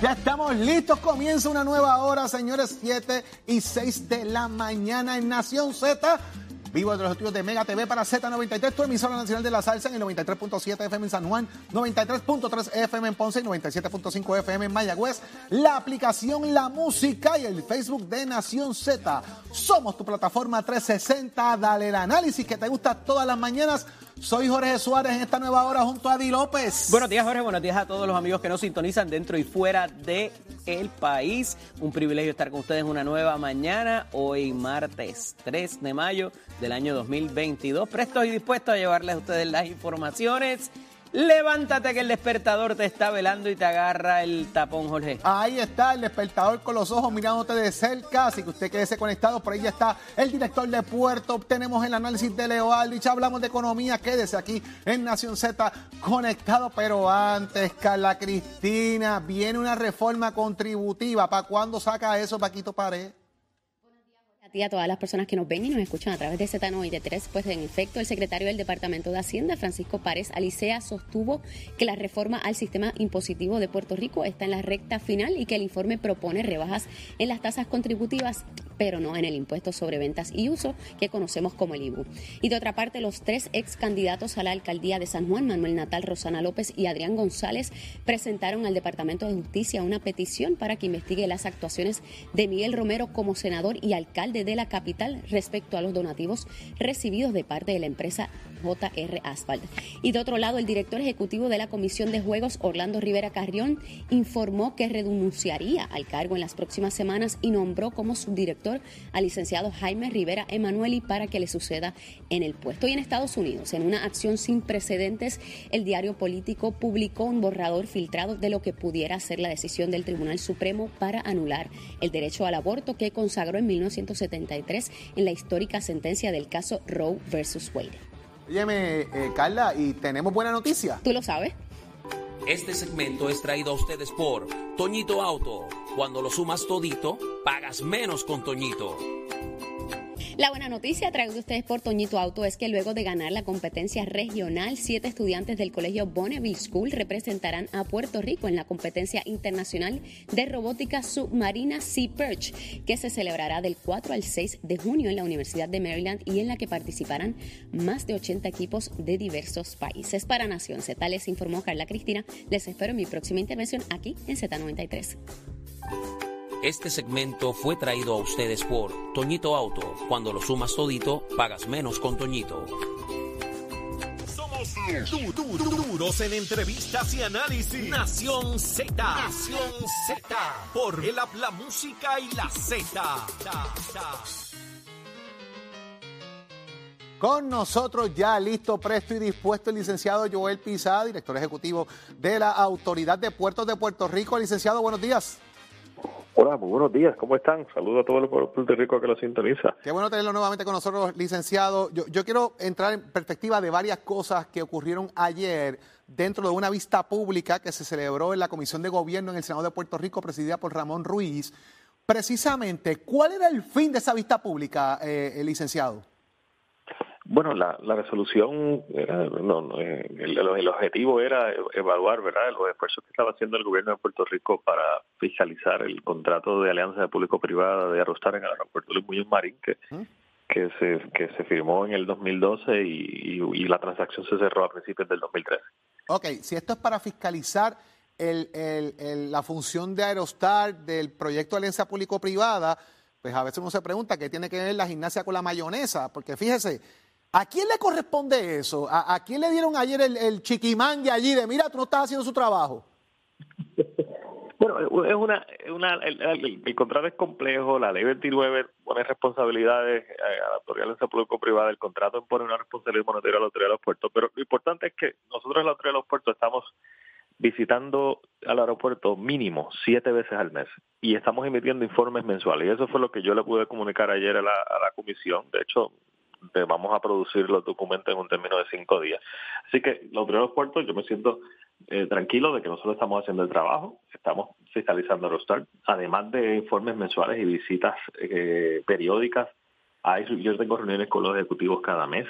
Ya estamos listos, comienza una nueva hora, señores, 7 y 6 de la mañana en Nación Z. Vivo de los estudios de Mega TV para Z93, tu emisora nacional de la salsa en el 93.7 FM en San Juan, 93.3 FM en Ponce y 97.5 FM en Mayagüez. La aplicación La Música y el Facebook de Nación Z. Somos tu plataforma 360. Dale el análisis que te gusta todas las mañanas. Soy Jorge Suárez en esta nueva hora junto a Adi López. Buenos días, Jorge. Buenos días a todos los amigos que nos sintonizan dentro y fuera de el país. Un privilegio estar con ustedes una nueva mañana, hoy martes 3 de mayo del año 2022. Prestos y dispuestos a llevarles a ustedes las informaciones Levántate que el despertador te está velando y te agarra el tapón, Jorge. Ahí está el despertador con los ojos mirándote de cerca, así que usted quédese conectado. Por ahí ya está el director de Puerto. Tenemos el análisis de Leo Aldrich. Hablamos de economía. Quédese aquí en Nación Z conectado. Pero antes, Carla Cristina, viene una reforma contributiva. ¿Para cuándo saca eso, Paquito Pared? A todas las personas que nos ven y nos escuchan a través de Z93. Pues en efecto, el secretario del Departamento de Hacienda, Francisco Párez Alicea, sostuvo que la reforma al sistema impositivo de Puerto Rico está en la recta final y que el informe propone rebajas en las tasas contributivas pero no en el impuesto sobre ventas y uso que conocemos como el IBU. Y de otra parte, los tres ex candidatos a la alcaldía de San Juan, Manuel Natal, Rosana López y Adrián González, presentaron al Departamento de Justicia una petición para que investigue las actuaciones de Miguel Romero como senador y alcalde de la capital respecto a los donativos recibidos de parte de la empresa JR Asphalt. Y de otro lado, el director ejecutivo de la Comisión de Juegos, Orlando Rivera Carrión, informó que renunciaría al cargo en las próximas semanas y nombró como subdirector al licenciado Jaime Rivera Emanueli para que le suceda en el puesto. Y en Estados Unidos, en una acción sin precedentes, el diario político publicó un borrador filtrado de lo que pudiera ser la decisión del Tribunal Supremo para anular el derecho al aborto que consagró en 1973 en la histórica sentencia del caso Roe versus Wade. Óyeme, eh, Carla, y tenemos buena noticia. ¿Tú lo sabes? Este segmento es traído a ustedes por Toñito Auto. Cuando lo sumas todito, pagas menos con Toñito. La buena noticia traída ustedes por Toñito Auto es que luego de ganar la competencia regional, siete estudiantes del colegio Bonneville School representarán a Puerto Rico en la competencia internacional de robótica submarina Sea Perch, que se celebrará del 4 al 6 de junio en la Universidad de Maryland y en la que participarán más de 80 equipos de diversos países. Para Nación Z les informó Carla Cristina. Les espero en mi próxima intervención aquí en Z93. Este segmento fue traído a ustedes por Toñito Auto. Cuando lo sumas todito, pagas menos con Toñito. Somos duros en entrevistas y análisis. Nación Z. Nación Z. Por el la música y la Z. Con nosotros ya listo, presto y dispuesto el licenciado Joel Pizá, director ejecutivo de la Autoridad de Puertos de Puerto Rico. Licenciado, buenos días. Hola, muy buenos días, ¿cómo están? Saludos a todo el pueblo de Puerto Rico que lo sintoniza. Qué bueno tenerlo nuevamente con nosotros, licenciado. Yo, yo, quiero entrar en perspectiva de varias cosas que ocurrieron ayer dentro de una vista pública que se celebró en la Comisión de Gobierno en el Senado de Puerto Rico, presidida por Ramón Ruiz. Precisamente, ¿cuál era el fin de esa vista pública, eh, licenciado? Bueno, la, la resolución, era, no, eh, el, objetivo era evaluar ¿verdad? los esfuerzos que estaba haciendo el gobierno de Puerto Rico para fiscalizar el contrato de alianza de público-privada de Arrostar en el aeropuerto de Muñoz Marín, que, que, se, que se firmó en el 2012 y, y, la transacción se cerró a principios del 2013. Ok, si esto es para fiscalizar el, el, la función de Aerostar del proyecto de alianza público-privada, pues a veces uno se pregunta qué tiene que ver la gimnasia con la mayonesa, porque fíjese, ¿A quién le corresponde eso? ¿A, quién le dieron ayer el, el chiquimangue allí de, mira, tú no estás haciendo su trabajo? Bueno, es una, una el, contrato es complejo, la ley 29 pone responsabilidades eh, a la autoridad de público-privada, el contrato pone una responsabilidad monetaria a la autoridad de los puertos, pero lo importante es que nosotros en la autoridad de los puertos estamos visitando al aeropuerto mínimo siete veces al mes y estamos emitiendo informes mensuales y eso fue lo que yo le pude comunicar ayer a la, a la comisión. De hecho, vamos a producir los documentos en un término de cinco días. Así que los primeros puertos, yo me siento eh, tranquilo de que nosotros estamos haciendo el trabajo, estamos fiscalizando Rostar, además de informes mensuales y visitas eh, periódicas. Hay, yo tengo reuniones con los ejecutivos cada mes.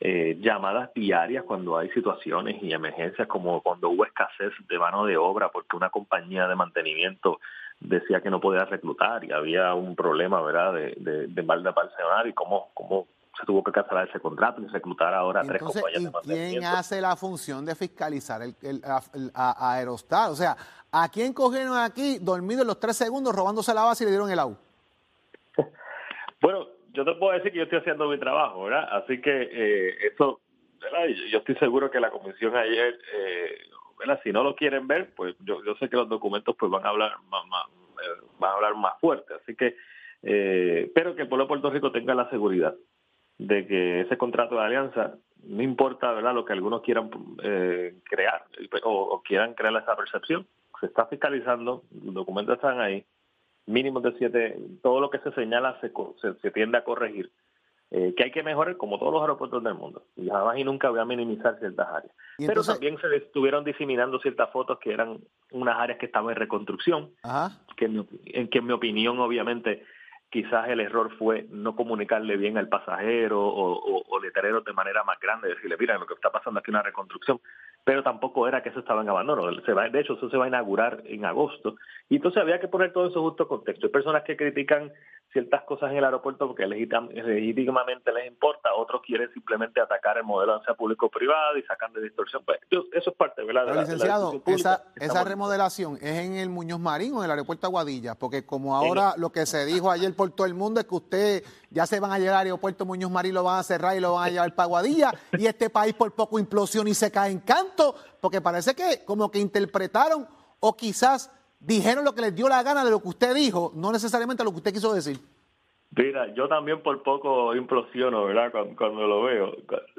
eh, llamadas diarias cuando hay situaciones y emergencias, como cuando hubo escasez de mano de obra porque una compañía de mantenimiento decía que no podía reclutar y había un problema, ¿verdad?, de, de, de mal de personal y cómo, cómo se tuvo que cancelar ese contrato y reclutar ahora tres compañías de mantenimiento. ¿Quién hace la función de fiscalizar el, el, el a, Aerostar? O sea, ¿a quién cogieron aquí dormido en los tres segundos robándose la base y le dieron el agua? bueno, yo te puedo decir que yo estoy haciendo mi trabajo, ¿verdad? Así que eh, eso, ¿verdad? Yo estoy seguro que la comisión ayer, eh, ¿verdad? Si no lo quieren ver, pues yo, yo sé que los documentos pues van a hablar más, más eh, van a hablar más fuerte. Así que, eh, pero que el pueblo de Puerto Rico tenga la seguridad de que ese contrato de alianza, no importa verdad lo que algunos quieran eh, crear o, o, quieran crear esa percepción, se está fiscalizando, los documentos están ahí, mínimo de siete, todo lo que se señala se, se, se tiende a corregir, eh, que hay que mejorar como todos los aeropuertos del mundo, y jamás y nunca voy a minimizar ciertas áreas. Entonces, Pero también se estuvieron diseminando ciertas fotos que eran unas áreas que estaban en reconstrucción, Ajá. que en, en que en mi opinión obviamente quizás el error fue no comunicarle bien al pasajero o, o, o de manera más grande, decirle, mira, lo que está pasando aquí es una reconstrucción, pero tampoco era que eso estaba en abandono. Se va, de hecho, eso se va a inaugurar en agosto. Y entonces había que poner todo eso justo contexto. Hay personas que critican ciertas cosas en el aeropuerto porque legítimamente les importa, otros quieren simplemente atacar el modelo de ansia público-privado y sacan de distorsión. Pues, eso es parte ¿verdad? de la, licenciado, de la esa, esa remodelación es en el Muñoz Marín o en el aeropuerto Aguadilla, porque como ahora lo que se dijo ayer por todo el mundo es que usted ya se van a llegar al aeropuerto Muñoz Marín, lo van a cerrar y lo van a llevar para Aguadilla, y este país por poco implosiona y se cae en canto, porque parece que como que interpretaron o quizás dijeron lo que les dio la gana de lo que usted dijo, no necesariamente lo que usted quiso decir. Mira, yo también por poco implosiono, ¿verdad? Cuando, cuando lo veo.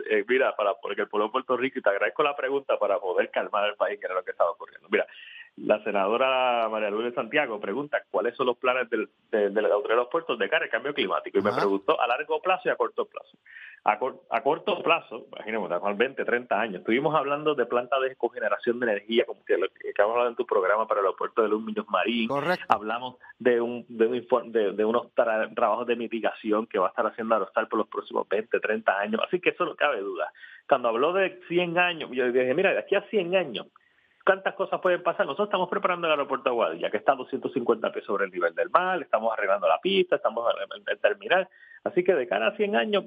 Eh, mira, para porque el pueblo de Puerto Rico, y te agradezco la pregunta para poder calmar al país, que era lo que estaba ocurriendo. Mira, la senadora María Luisa Santiago pregunta cuáles son los planes del, de, de de los puertos de cara al cambio climático. Y me preguntó a largo plazo y a corto plazo. A, cor, a corto plazo, imaginemos, a 20, 30 años, estuvimos hablando de plantas de cogeneración de energía, como que, lo, que en tu programa para el aeropuerto de Luz Muñoz Marín. Correcto. Hablamos de, un, de, un, de, de unos tra trabajos de mitigación que va a estar haciendo Aerostar por los próximos 20, 30 años. Así que eso no cabe duda. Cuando habló de 100 años, yo dije, mira, de aquí a 100 años, ¿Cuántas cosas pueden pasar? Nosotros estamos preparando el aeropuerto de Aguadilla, que está a 250 pies sobre el nivel del mar, estamos arreglando la pista, estamos en el terminal. Así que de cara a 100 años,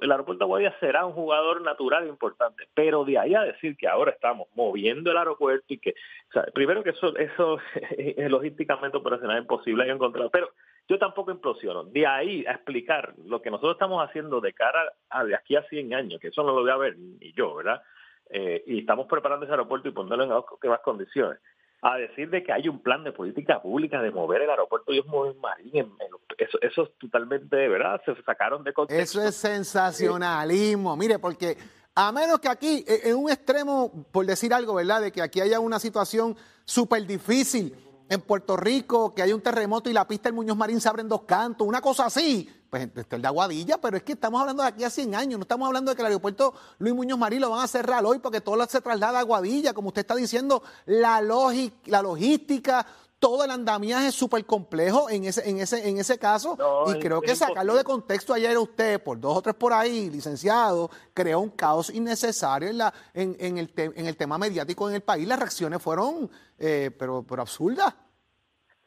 el aeropuerto de será un jugador natural importante. Pero de ahí a decir que ahora estamos moviendo el aeropuerto y que, o sea, primero que eso, eso es logísticamente operacional imposible de encontrar. Pero yo tampoco implosiono. De ahí a explicar lo que nosotros estamos haciendo de cara a de aquí a 100 años, que eso no lo voy a ver ni yo, ¿verdad? Eh, y estamos preparando ese aeropuerto y ponerlo en óptimas condiciones. A decir de que hay un plan de política pública de mover el aeropuerto Dios Marín, en, en, eso, eso es totalmente, ¿verdad? Se sacaron de contexto. Eso es sensacionalismo. Mire, porque a menos que aquí, en un extremo, por decir algo, ¿verdad? De que aquí haya una situación súper difícil en Puerto Rico, que hay un terremoto y la pista del Muñoz Marín se abre en dos cantos, una cosa así, pues el de Aguadilla, pero es que estamos hablando de aquí a 100 años, no estamos hablando de que el aeropuerto Luis Muñoz Marín lo van a cerrar hoy porque todo se traslada a Aguadilla, como usted está diciendo, la, la logística, todo el andamiaje es súper complejo en ese, en ese, en ese caso. No, y creo que sacarlo de contexto ayer usted, por dos o tres por ahí, licenciado, creó un caos innecesario en, la, en, en, el, te, en el tema mediático en el país. Las reacciones fueron, eh, pero, pero absurdas.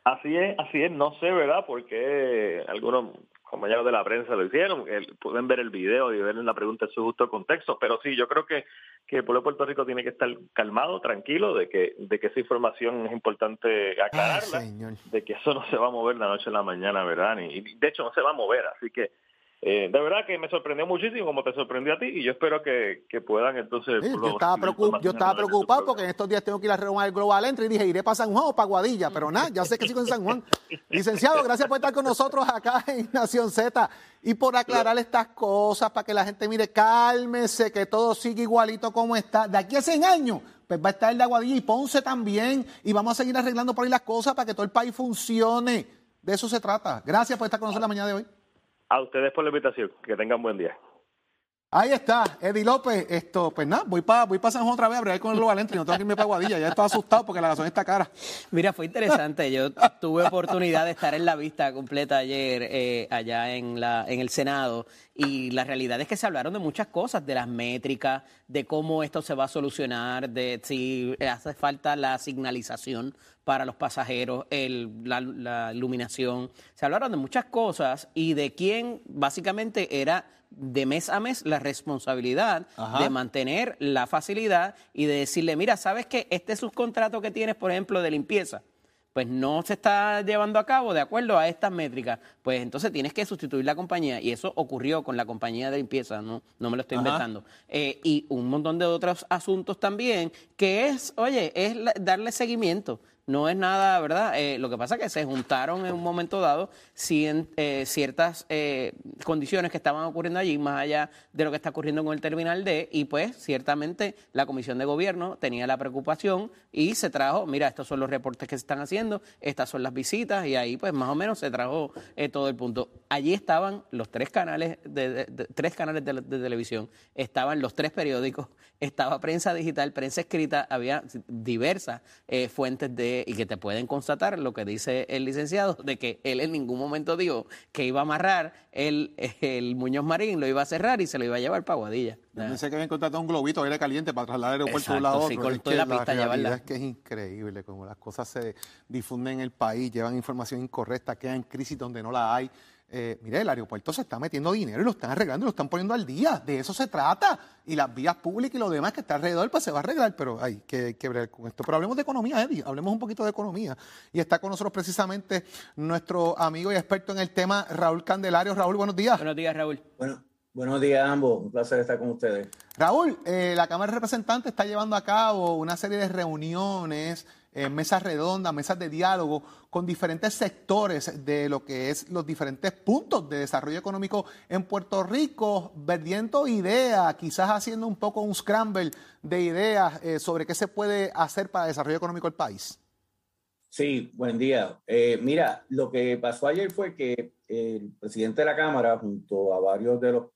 Así es, así es, no sé, ¿verdad? Porque algunos compañeros de la prensa lo hicieron, el, pueden ver el video y ver la pregunta en su justo contexto, pero sí, yo creo que, que el pueblo de Puerto Rico tiene que estar calmado, tranquilo, de que, de que esa información es importante aclararla, Ay, de que eso no se va a mover la noche a la mañana, ¿verdad? Y, y de hecho no se va a mover, así que eh, de verdad que me sorprendió muchísimo como te sorprendió a ti y yo espero que, que puedan entonces... Sí, yo estaba, preocup yo estaba preocupado porque en estos días tengo que ir a reunir el Global Entry y dije, iré para San Juan o para Guadilla, pero nada, ya sé que sigo en San Juan. Licenciado, gracias por estar con nosotros acá en Nación Z y por aclarar estas cosas para que la gente mire, cálmese, que todo sigue igualito como está. De aquí a 100 años, pues va a estar el de Aguadilla y Ponce también y vamos a seguir arreglando por ahí las cosas para que todo el país funcione. De eso se trata. Gracias por estar con nosotros la mañana de hoy. A ustedes por la invitación. Que tengan buen día. Ahí está, Eddie López. Esto, pues nada, voy para voy pa San Juan otra vez a bregar con el Global Entry. No tengo que irme para Guadilla. Ya estoy asustado porque la gasolina está cara. Mira, fue interesante. Yo tuve oportunidad de estar en la vista completa ayer eh, allá en, la, en el Senado y la realidad es que se hablaron de muchas cosas, de las métricas, de cómo esto se va a solucionar, de si hace falta la signalización para los pasajeros, el, la, la iluminación. Se hablaron de muchas cosas y de quién básicamente era de mes a mes la responsabilidad Ajá. de mantener la facilidad y de decirle, mira, ¿sabes que este subcontrato que tienes, por ejemplo, de limpieza, pues no se está llevando a cabo de acuerdo a estas métricas? Pues entonces tienes que sustituir la compañía y eso ocurrió con la compañía de limpieza, no, no me lo estoy Ajá. inventando. Eh, y un montón de otros asuntos también, que es, oye, es darle seguimiento. No es nada, ¿verdad? Eh, lo que pasa es que se juntaron en un momento dado eh, ciertas eh, condiciones que estaban ocurriendo allí, más allá de lo que está ocurriendo con el Terminal D, y pues ciertamente la Comisión de Gobierno tenía la preocupación y se trajo, mira, estos son los reportes que se están haciendo, estas son las visitas, y ahí pues más o menos se trajo eh, todo el punto. Allí estaban los tres canales de- tres canales de, de televisión, estaban los tres periódicos, estaba prensa digital, prensa escrita, había diversas eh, fuentes de y que te pueden constatar lo que dice el licenciado de que él en ningún momento dijo que iba a amarrar el, el Muñoz Marín, lo iba a cerrar y se lo iba a llevar para Guadilla. Yo pensé que habían contratado un globito aire caliente para trasladar el aeropuerto de un lado a sí, otro. con Es que la pista realidad llevarla. es que es increíble cómo las cosas se difunden en el país, llevan información incorrecta, quedan en crisis donde no la hay. Eh, mire, el aeropuerto se está metiendo dinero y lo están arreglando y lo están poniendo al día. De eso se trata. Y las vías públicas y lo demás que está alrededor, pues se va a arreglar. Pero hay que, que bregar con esto. Pero hablemos de economía, Eddie. Hablemos un poquito de economía. Y está con nosotros precisamente nuestro amigo y experto en el tema, Raúl Candelario. Raúl, buenos días. Buenos días, Raúl. Bueno, buenos días a ambos. Un placer estar con ustedes. Raúl, eh, la Cámara de Representantes está llevando a cabo una serie de reuniones, eh, mesas redondas, mesas de diálogo con diferentes sectores de lo que es los diferentes puntos de desarrollo económico en Puerto Rico, verdiendo ideas, quizás haciendo un poco un scramble de ideas eh, sobre qué se puede hacer para el desarrollo económico del país. Sí, buen día. Eh, mira, lo que pasó ayer fue que el presidente de la Cámara, junto a varios de los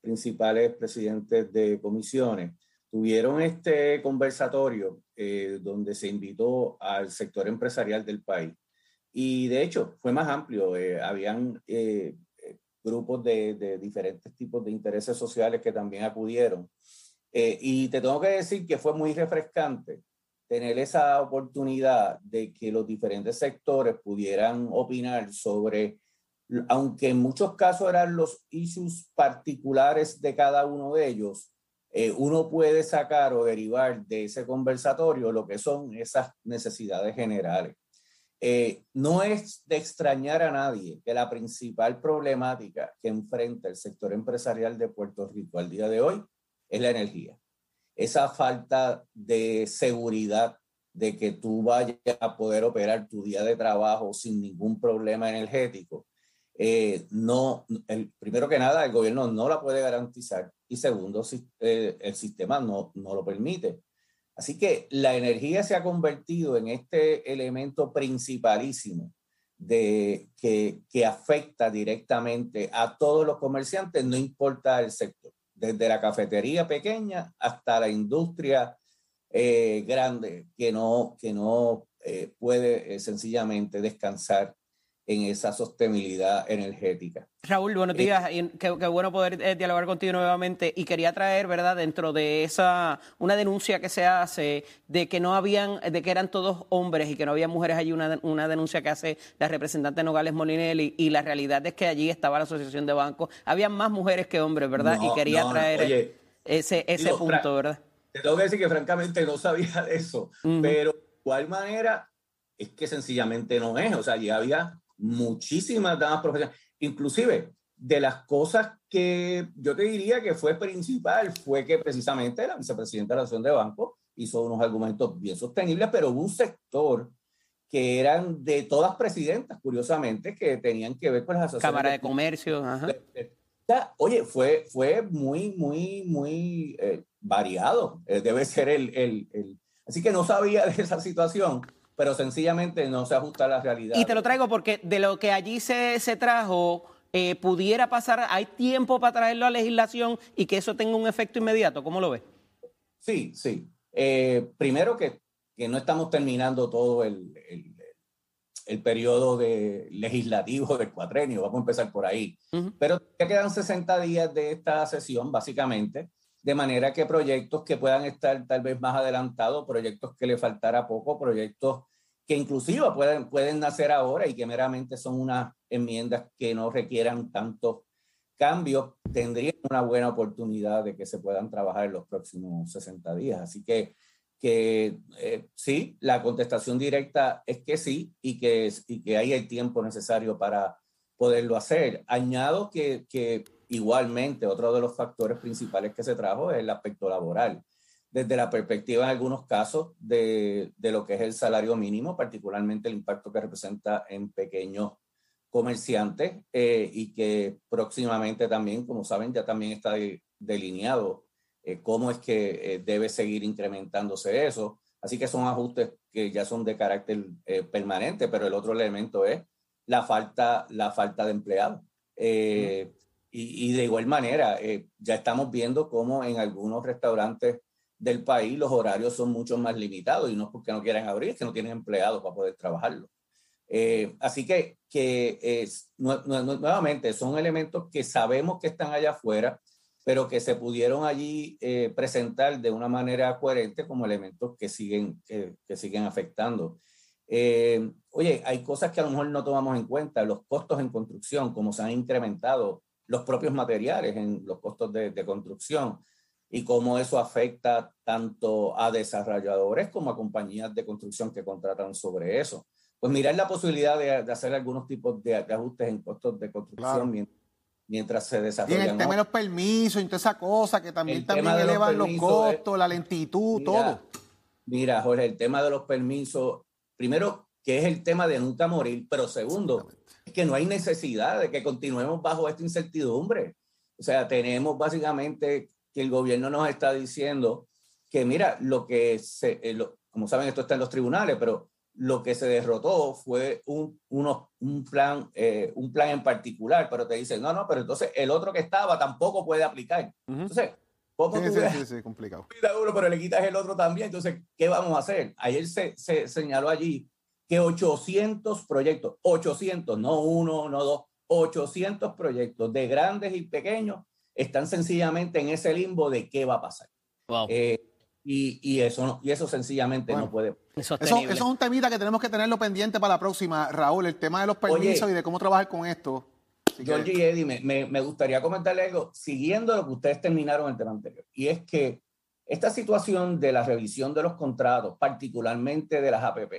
principales presidentes de comisiones, tuvieron este conversatorio eh, donde se invitó al sector empresarial del país. Y de hecho, fue más amplio. eh, habían eh, eh, grupos de, diferentes tipos de intereses sociales que también acudieron. Y te tengo que decir que fue muy refrescante tener esa oportunidad de que los diferentes sectores pudieran opinar sobre, aunque en muchos casos eran los issues particulares de cada uno de ellos, eh, uno puede sacar o derivar de ese conversatorio lo que son esas necesidades generales. Eh, no es de extrañar a nadie que la principal problemática que enfrenta el sector empresarial de Puerto Rico al día de hoy es la energía esa falta de seguridad de que tú vayas a poder operar tu día de trabajo sin ningún problema energético, eh, no, el, primero que nada, el gobierno no la puede garantizar y segundo, eh, el sistema no, no lo permite. Así que la energía se ha convertido en este elemento principalísimo de, que, que afecta directamente a todos los comerciantes, no importa el sector desde la cafetería pequeña hasta la industria eh, grande que no, que no eh, puede sencillamente descansar en esa sostenibilidad energética. Raúl, buenos días. Y qué, qué bueno poder eh, dialogar contigo nuevamente. Y quería traer, ¿verdad?, dentro de esa, una denuncia que se hace de que no habían, de que eran todos hombres y que no había mujeres allí, una, una denuncia que hace la representante Nogales Molinelli. Y la realidad es que allí estaba la Asociación de Bancos. Había más mujeres que hombres, ¿verdad? No, y quería no, traer oye, ese, ese digo, punto, ¿verdad? Te tengo que decir que francamente no sabía de eso, pero de igual manera es que sencillamente no es. O sea, ya había muchísimas damas profesionales. Inclusive, de las cosas que yo te diría que fue principal fue que precisamente la vicepresidenta de la Asociación de Bancos hizo unos argumentos bien sostenibles, pero hubo un sector que eran de todas presidentas, curiosamente, que tenían que ver con las asociaciones. Cámara de Comercio, ajá. de- de- Oye, fue, fue muy, muy, muy eh, variado. Eh, debe ser el, el, el- Así que no sabía de esa situación, pero sencillamente no se ajusta a la realidad. Y te lo traigo porque de lo que allí se, se trajo, eh, pudiera pasar, hay tiempo para traerlo a legislación y que eso tenga un efecto inmediato. ¿Cómo lo ves? Sí, sí. Eh, primero que, que no estamos terminando todo el, el- el periodo de legislativo del cuatrenio, vamos a empezar por ahí. Pero ya quedan 60 días de esta sesión, básicamente, de manera que proyectos que puedan estar tal vez más adelantados, proyectos que le faltara poco, proyectos que inclusive pueden, pueden nacer ahora y que meramente son unas enmiendas que no requieran tantos cambios, tendrían una buena oportunidad de que se puedan trabajar en los próximos 60 días. Así que, que eh, sí, la contestación directa es que sí y que, y que hay el tiempo necesario para poderlo hacer. Añado que, que igualmente otro de los factores principales que se trajo es el aspecto laboral. Desde la perspectiva en algunos casos de, de lo que es el salario mínimo, particularmente el impacto que representa en pequeños comerciantes eh, y que próximamente también, como saben, ya también está delineado eh, cómo es que eh, debe seguir incrementándose eso. Así que son ajustes que ya son de carácter permanente, pero el otro elemento es la falta, la falta de empleados. Y, y, de igual manera, ya estamos viendo cómo en algunos restaurantes del país los horarios son mucho más limitados y no es porque no quieran abrir, es que no tienen empleados para poder trabajarlo. Eh, así que, que es, nuevamente son elementos que sabemos que están allá afuera, pero que se pudieron allí eh, presentar de una manera coherente como elementos que siguen, que, siguen afectando. Eh, oye, hay cosas que a lo mejor no tomamos en cuenta, los costos en construcción, como se han incrementado los propios materiales en los costos de, de construcción y cómo eso afecta tanto a desarrolladores como a compañías de construcción que contratan sobre eso pues mirar la posibilidad de, hacer algunos tipos de, ajustes en costos de construcción mientras, se desarrolla. Y el tema de los permisos y toda esa cosa que también, también elevan los, costos, la lentitud, todo. Mira, Jorge, el tema de los permisos, primero, que es el tema de nunca morir, pero segundo, es que no hay necesidad de que continuemos bajo esta incertidumbre. O sea, tenemos básicamente que el gobierno nos está diciendo que, mira, lo que se, eh, como saben, esto está en los tribunales, pero lo que se derrotó fue un, un, plan, eh, un plan en particular, pero te dicen, no, no, pero entonces el otro que estaba tampoco puede aplicar. Entonces, ¿cómo sí, sí, sí, complicado. Uno, pero le quitas el otro también, entonces, ¿qué vamos a hacer? Ayer se, se señaló allí que 800 proyectos, 800, no uno, no dos, 800 proyectos de grandes y pequeños están sencillamente en ese limbo de qué va a pasar. Wow. Eh, y, y, eso, no, y eso sencillamente no puede. Eso, eso, es un temita que tenemos que tenerlo pendiente para la próxima, Raúl, el tema de los permisos y de cómo trabajar con esto. Georgie y Eddie, me, me, gustaría comentarle algo, siguiendo lo que ustedes terminaron en el tema anterior, y es que esta situación de la revisión de los contratos, particularmente de las APP,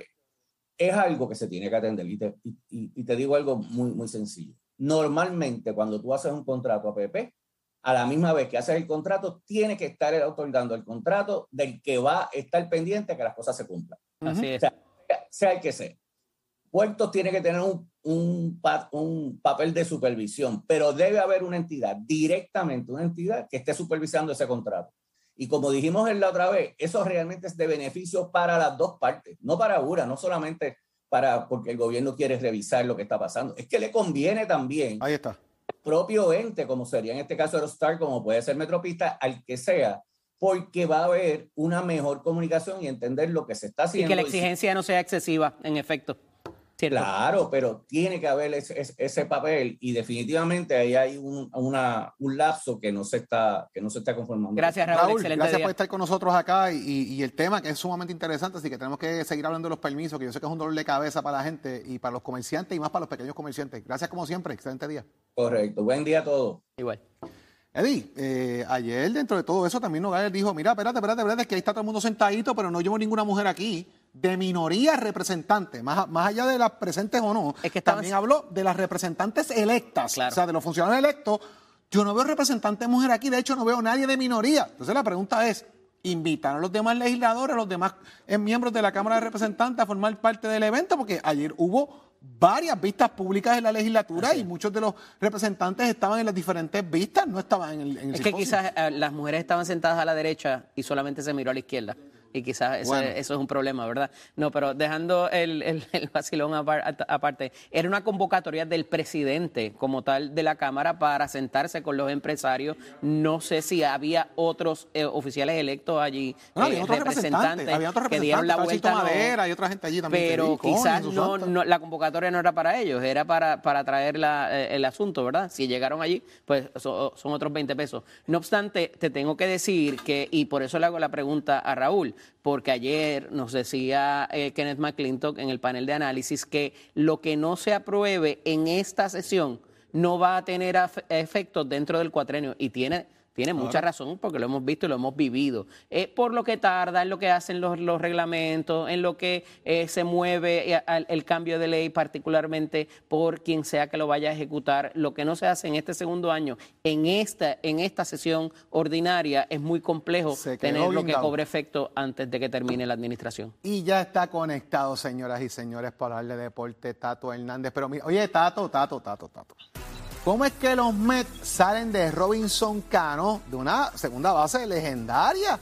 es algo que se tiene que atender. Y te, y, y te digo algo muy, muy sencillo. Normalmente, cuando tú haces un contrato APP, a la misma vez que haces el contrato, tiene que estar otorgando el contrato del que va a estar pendiente que las cosas se cumplan. Así es. sea, el que sea. Puertos tiene que tener un, un, un, papel de supervisión, pero debe haber una entidad, directamente una entidad que esté supervisando ese contrato. Y como dijimos en la otra vez, eso realmente es de beneficio para las dos partes, no para una, no solamente para porque el gobierno quiere revisar lo que está pasando, es que le conviene también. Ahí está propio ente, como sería en este caso Aerostar, como puede ser Metropista, al que sea, porque va a haber una mejor comunicación y entender lo que se está haciendo. Y que la exigencia no sea excesiva, en efecto. Claro, pero tiene que haber ese, papel y definitivamente ahí hay un, un lapso que no se está que no se está conformando. Gracias Raúl, gracias por estar con nosotros acá y, el tema que es sumamente interesante, así que tenemos que seguir hablando de los permisos, que yo sé que es un dolor de cabeza para la gente y para los comerciantes y más para los pequeños comerciantes. Gracias como siempre, excelente día. Correcto, buen día a todos. Igual. Eddie, eh, ayer dentro de todo eso también Nogales dijo, mira, espérate, espérate, espérate, es que ahí está todo el mundo sentadito, pero no llevo ninguna mujer aquí de minoría representante, más, más allá de las presentes o no, es que también habló de las representantes electas, o sea, de los funcionarios electos. Yo no veo representante mujer aquí, de hecho no veo nadie de minoría. Entonces la pregunta es, ¿invitan a los demás legisladores, a los demás eh, miembros de la Cámara de Representantes a formar parte del evento? Porque ayer hubo varias vistas públicas en la legislatura y muchos de los representantes estaban en las diferentes vistas, no estaban en el, en Es que quizás eh, las mujeres estaban sentadas a la derecha y solamente se miró a la izquierda. Y quizás eso, eso, es un problema, ¿verdad? No, pero dejando el, el, el vacilón aparte, era una convocatoria del presidente como tal de la Cámara para sentarse con los empresarios. No sé si había otros eh, oficiales electos allí, no, eh, otros representantes, había otros representantes, que dieron la vuelta. Madera, y otra gente allí también. Pero quizás no, no, la convocatoria no era para ellos, era para, para traer la, eh, el asunto, ¿verdad? Si llegaron allí, pues son, son otros 20 pesos. No obstante, te tengo que decir que, y por eso le hago la pregunta a Raúl, porque ayer nos decía eh, Kenneth McClintock en el panel de análisis que lo que no se apruebe en esta sesión no va a tener efectos dentro del cuatrenio y tiene tiene mucha razón porque lo hemos visto y lo hemos vivido. Es por lo que tarda, en lo que hacen los, los reglamentos, en lo que eh, se mueve eh, el cambio de ley, particularmente por quien sea que lo vaya a ejecutar. Lo que no se hace en este segundo año, en esta, en esta sesión ordinaria, es muy complejo tener lo que cobre efecto antes de que termine la administración. Y ya está conectado, señoras y señores, para darle deporte Tato Hernández. Pero oye, Tato, Tato, Tato, Tato. ¿Cómo es que los Mets salen de Robinson Cano de una segunda base legendaria?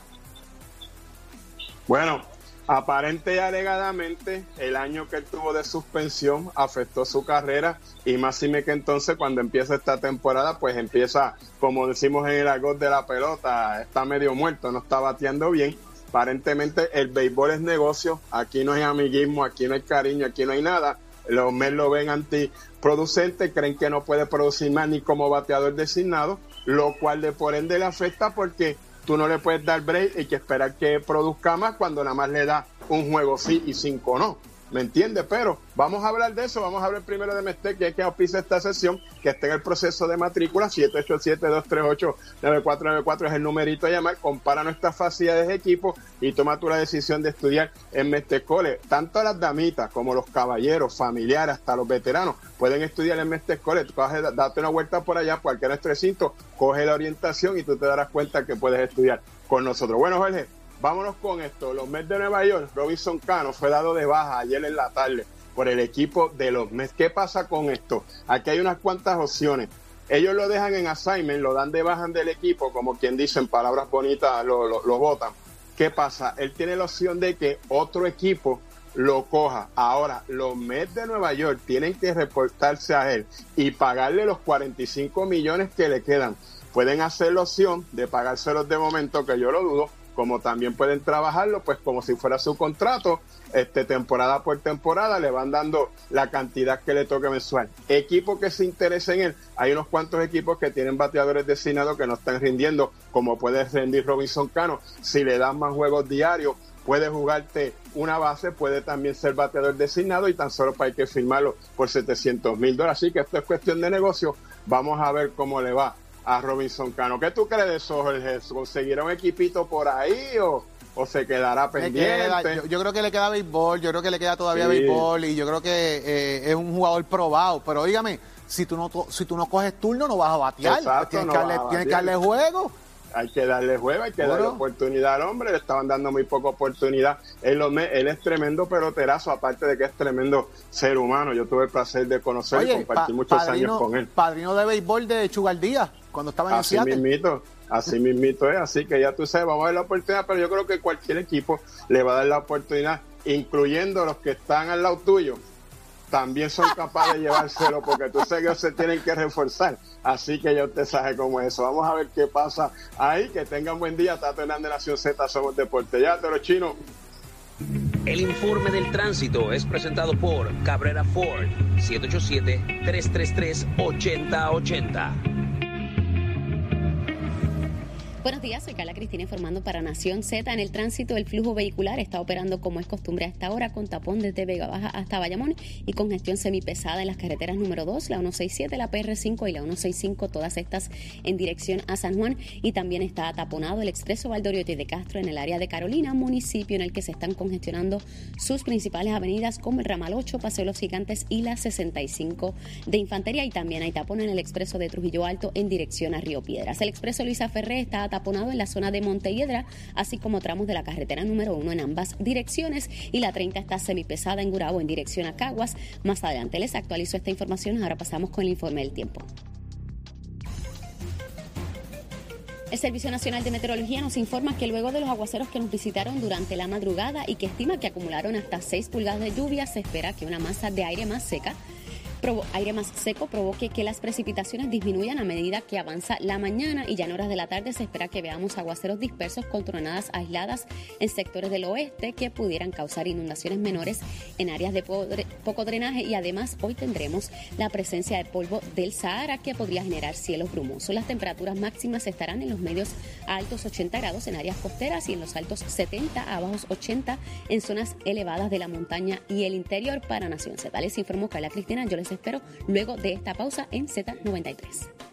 Bueno, aparente y alegadamente el año que él tuvo de suspensión afectó su carrera y más si me que entonces cuando empieza esta temporada pues empieza como decimos en el argot de la pelota está medio muerto no está bateando bien aparentemente el béisbol es negocio aquí no hay amiguismo aquí no hay cariño aquí no hay nada los Mets lo ven antiproducente, creen que no puede producir más ni como bateador designado, lo cual de por ende le afecta porque tú no le puedes dar break y que esperar que produzca más cuando nada más le da un juego sí y cinco no. ¿Me entiendes? Pero vamos a hablar de eso, vamos a hablar primero de Mestec, que es que auspicia esta sesión, que está en el proceso de matrícula, 787-238-9494 es el numerito a llamar, compara nuestras facilidades de equipo y toma tú la decisión de estudiar en Mestec Cole. Tanto las damitas como los caballeros, familiares, hasta los veteranos, pueden estudiar en Mestec Cole. date una vuelta por allá, cualquier recinto, coge la orientación y tú te darás cuenta que puedes estudiar con nosotros. Bueno, Jorge, Vámonos con esto. Los Mets de Nueva York, Robinson Cano fue dado de baja ayer en la tarde por el equipo de los Mets. ¿Qué pasa con esto? Aquí hay unas cuantas opciones. Ellos lo dejan en assignment, lo dan de baja del equipo, como quien dice en palabras bonitas, lo, lo, votan. ¿Qué pasa? Él tiene la opción de que otro equipo lo coja. Ahora, los Mets de Nueva York tienen que reportarse a él y pagarle los 45 millones que le quedan. Pueden hacer la opción de pagárselos de momento, que yo lo dudo, como también pueden trabajarlo, pues como si fuera su contrato, este, temporada por temporada, le van dando la cantidad que le toque mensual. Equipo que se interese en él, hay unos cuantos equipos que tienen bateadores designados que no están rindiendo, como puede rendir Robinson Cano, si le dan más juegos diarios, puede jugarte una base, puede también ser bateador designado y tan solo para hay que firmarlo por 700 mil dólares. Así que esto es cuestión de negocio. Vamos a ver cómo le va a Robinson Cano. ¿Qué tú crees de eso, Jorge? ¿Conseguirá un equipito por ahí o, o se quedará pendiente? yo, creo que le queda béisbol, yo creo que le queda todavía béisbol y yo creo que eh, es un jugador probado. Pero dígame, si tú no, si tú no coges turno no vas a batear. tienes, que, darle, tienes que darle juego hay que darle juego, hay que darle oportunidad al hombre, le estaban dando muy poca oportunidad. Él, él es tremendo peloterazo, aparte de que es tremendo ser humano. Yo tuve el placer de conocerlo y compartir muchos años con él. Padrino de béisbol de Chugaldía cuando estaba en así mismito, así mismito es, así que ya tú sabes, vamos a ver la oportunidad, pero yo creo que cualquier equipo le va a dar la oportunidad, incluyendo los que están al lado tuyo, también son capaces de llevárselo porque tú sabes que se tienen que reforzar. Así que yo te sabe cómo es eso. Vamos a ver qué pasa ahí. Que tengan buen día. Tato Hernández Nación Z, somos Deporte. Ya, te lo chino. El informe del tránsito es presentado por Cabrera Ford, 787-333-8080. Buenos días, soy Carla Cristina informando para Nación Z. En el tránsito, el flujo vehicular está operando como es costumbre a esta hora, con tapón desde Vega Baja hasta Bayamón y con gestión semipesada en las carreteras número 2, la 167, la PR5 y la 165, todas estas en dirección a San Juan. Y también está taponado el expreso Valdoriotti de Castro en el área de Carolina, municipio en el que se están congestionando sus principales avenidas como el Ramal 8, Paseo Los Gigantes y la 65 de Infantería. Y también hay tapón en el expreso de Trujillo Alto en dirección a Río Piedras. El expreso Luisa Ferré está taponado en la zona de Montelledra, así como tramos de la carretera número 1 en ambas direcciones y la 30 está semipesada en Gurabo en dirección a Caguas. Más adelante les actualizo esta información, ahora pasamos con el informe del tiempo. El Servicio Nacional de Meteorología nos informa que luego de los aguaceros que nos visitaron durante la madrugada y que estima que acumularon hasta 6 pulgadas de lluvia, se espera que una masa de aire más seca aire más seco provoque que las precipitaciones disminuyan a medida que avanza la mañana y ya en horas de la tarde se espera que veamos aguaceros dispersos con tronadas aisladas en sectores del oeste que pudieran causar inundaciones menores en áreas de poco drenaje y además hoy tendremos la presencia de polvo del Sahara que podría generar cielos brumosos. Las temperaturas máximas estarán en los medios altos 80 grados en áreas costeras y en los altos 70 a bajos 80 en zonas elevadas de la montaña y el interior para Nación Z. Les informó Carla Cristina, yo les espero luego de esta pausa en Z93.